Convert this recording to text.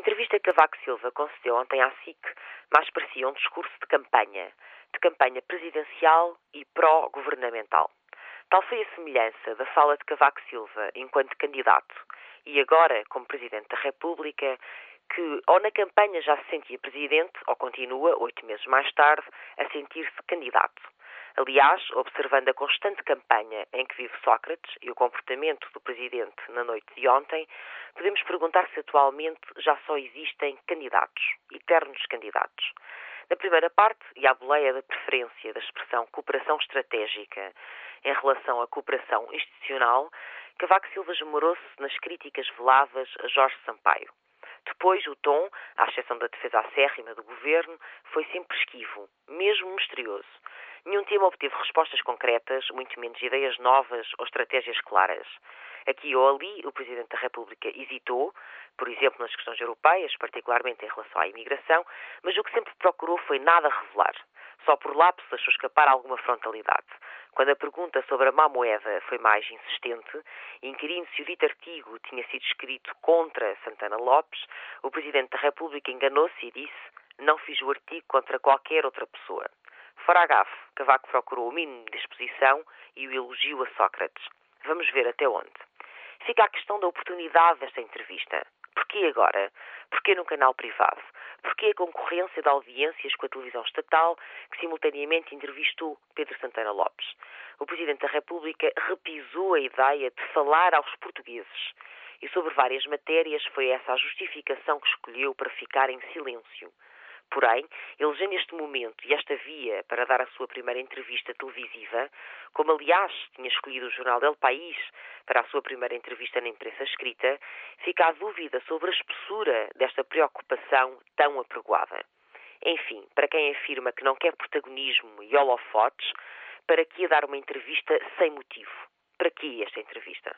entrevista que Cavaco Silva concedeu ontem à SIC mais parecia um discurso de campanha, de campanha presidencial e pró-governamental. Tal foi a semelhança da fala de Cavaco Silva enquanto candidato e agora como Presidente da República, que ou na campanha já se sentia Presidente ou continua, oito meses mais tarde, a sentir-se candidato. Aliás, observando a constante campanha em que vive Sócrates e o comportamento do Presidente na noite de ontem, podemos perguntar se atualmente já só existem candidatos, eternos candidatos. Na primeira parte, e à boleia da preferência da expressão cooperação estratégica em relação à cooperação institucional, Cavaco Silva esmorou-se nas críticas veladas a Jorge Sampaio. Depois, o tom, à exceção da defesa acérrima do governo, foi sempre esquivo, mesmo misterioso. Nenhum tema obteve respostas concretas, muito menos ideias novas ou estratégias claras. Aqui ou ali, o Presidente da República hesitou, por exemplo, nas questões europeias, particularmente em relação à imigração, mas o que sempre procurou foi nada revelar. Só por lapsos achou escapar alguma frontalidade. Quando a pergunta sobre a má moeda foi mais insistente, inquirindo se o dito artigo tinha sido escrito contra Santana Lopes, o Presidente da República enganou-se e disse: Não fiz o artigo contra qualquer outra pessoa. Fora a gafe, Cavaco procurou o mínimo de exposição e o elogio a Sócrates. Vamos ver até onde. Fica a questão da oportunidade desta entrevista. Porquê agora? Porquê num canal privado? Porquê a concorrência de audiências com a televisão estatal, que simultaneamente entrevistou Pedro Santana Lopes? O Presidente da República repisou a ideia de falar aos portugueses. E sobre várias matérias foi essa a justificação que escolheu para ficar em silêncio. Porém, elegendo neste momento e esta via para dar a sua primeira entrevista televisiva, como aliás tinha escolhido o jornal El País para a sua primeira entrevista na imprensa escrita, fica a dúvida sobre a espessura desta preocupação tão apregoada. Enfim, para quem afirma que não quer protagonismo e holofotes, para que dar uma entrevista sem motivo? Para que esta entrevista?